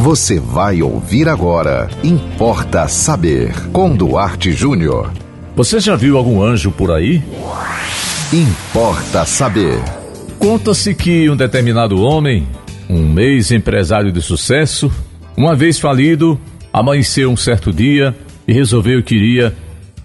Você vai ouvir agora. Importa saber. Com Duarte Júnior. Você já viu algum anjo por aí? Importa saber. Conta-se que um determinado homem, um ex-empresário de sucesso, uma vez falido, amanheceu um certo dia e resolveu que iria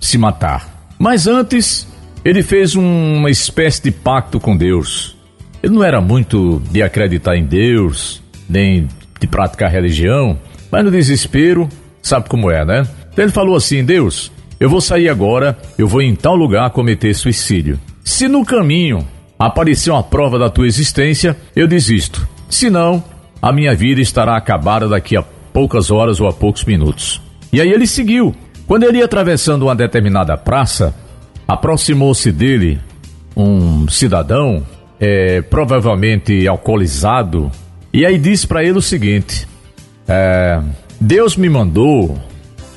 se matar. Mas antes, ele fez uma espécie de pacto com Deus. Ele não era muito de acreditar em Deus, nem de praticar religião, mas no desespero, sabe como é, né? Então ele falou assim: Deus, eu vou sair agora, eu vou em tal lugar cometer suicídio. Se no caminho aparecer uma prova da tua existência, eu desisto. Se não, a minha vida estará acabada daqui a poucas horas ou a poucos minutos. E aí ele seguiu. Quando ele ia atravessando uma determinada praça, aproximou-se dele um cidadão, é, provavelmente alcoolizado, e aí disse para ele o seguinte: é, Deus me mandou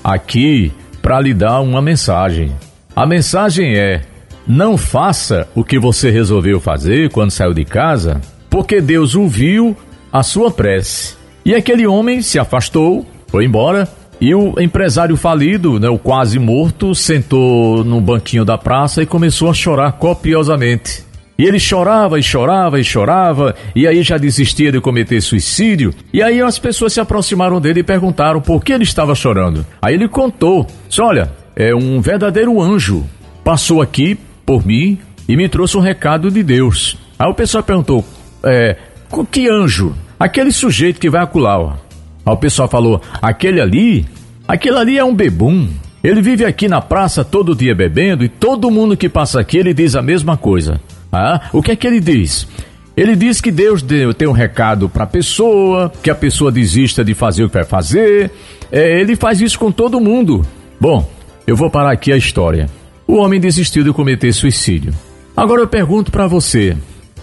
aqui para lhe dar uma mensagem. A mensagem é: não faça o que você resolveu fazer quando saiu de casa, porque Deus ouviu a sua prece. E aquele homem se afastou, foi embora, e o empresário falido, né, o quase morto, sentou no banquinho da praça e começou a chorar copiosamente. E ele chorava e chorava e chorava, e aí já desistia de cometer suicídio. E aí as pessoas se aproximaram dele e perguntaram por que ele estava chorando. Aí ele contou: disse, Olha, é um verdadeiro anjo. Passou aqui por mim e me trouxe um recado de Deus. Aí o pessoal perguntou: é, que anjo? Aquele sujeito que vai acular. Ó. Aí o pessoal falou: aquele ali, aquele ali é um bebum. Ele vive aqui na praça todo dia bebendo e todo mundo que passa aqui ele diz a mesma coisa. Ah, o que é que ele diz? Ele diz que Deus deu, tem um recado para a pessoa, que a pessoa desista de fazer o que vai fazer. É, ele faz isso com todo mundo. Bom, eu vou parar aqui a história. O homem desistiu de cometer suicídio. Agora eu pergunto para você: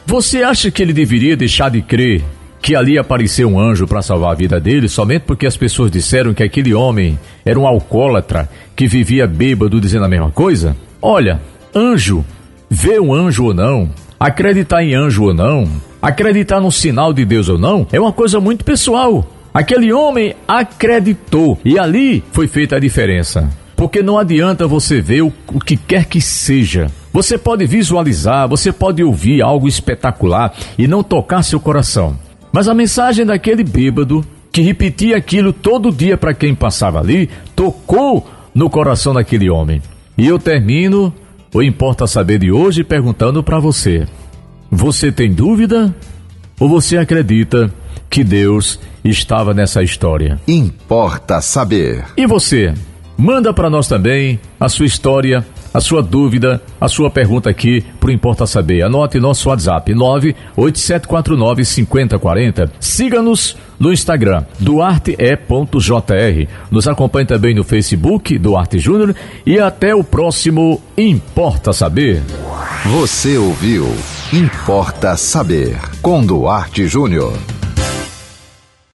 você acha que ele deveria deixar de crer que ali apareceu um anjo para salvar a vida dele somente porque as pessoas disseram que aquele homem era um alcoólatra que vivia bêbado dizendo a mesma coisa? Olha, anjo ver um anjo ou não, acreditar em anjo ou não, acreditar no sinal de Deus ou não, é uma coisa muito pessoal. Aquele homem acreditou e ali foi feita a diferença. Porque não adianta você ver o, o que quer que seja. Você pode visualizar, você pode ouvir algo espetacular e não tocar seu coração. Mas a mensagem daquele bêbado que repetia aquilo todo dia para quem passava ali tocou no coração daquele homem. E eu termino o Importa Saber de hoje perguntando para você: você tem dúvida ou você acredita que Deus estava nessa história? Importa Saber. E você? Manda para nós também a sua história, a sua dúvida, a sua pergunta aqui pro Importa Saber. Anote nosso WhatsApp 98749 5040. Siga-nos no Instagram, duarte.jr. Nos acompanhe também no Facebook, Duarte Júnior. E até o próximo Importa Saber. Você ouviu Importa Saber com Duarte Júnior.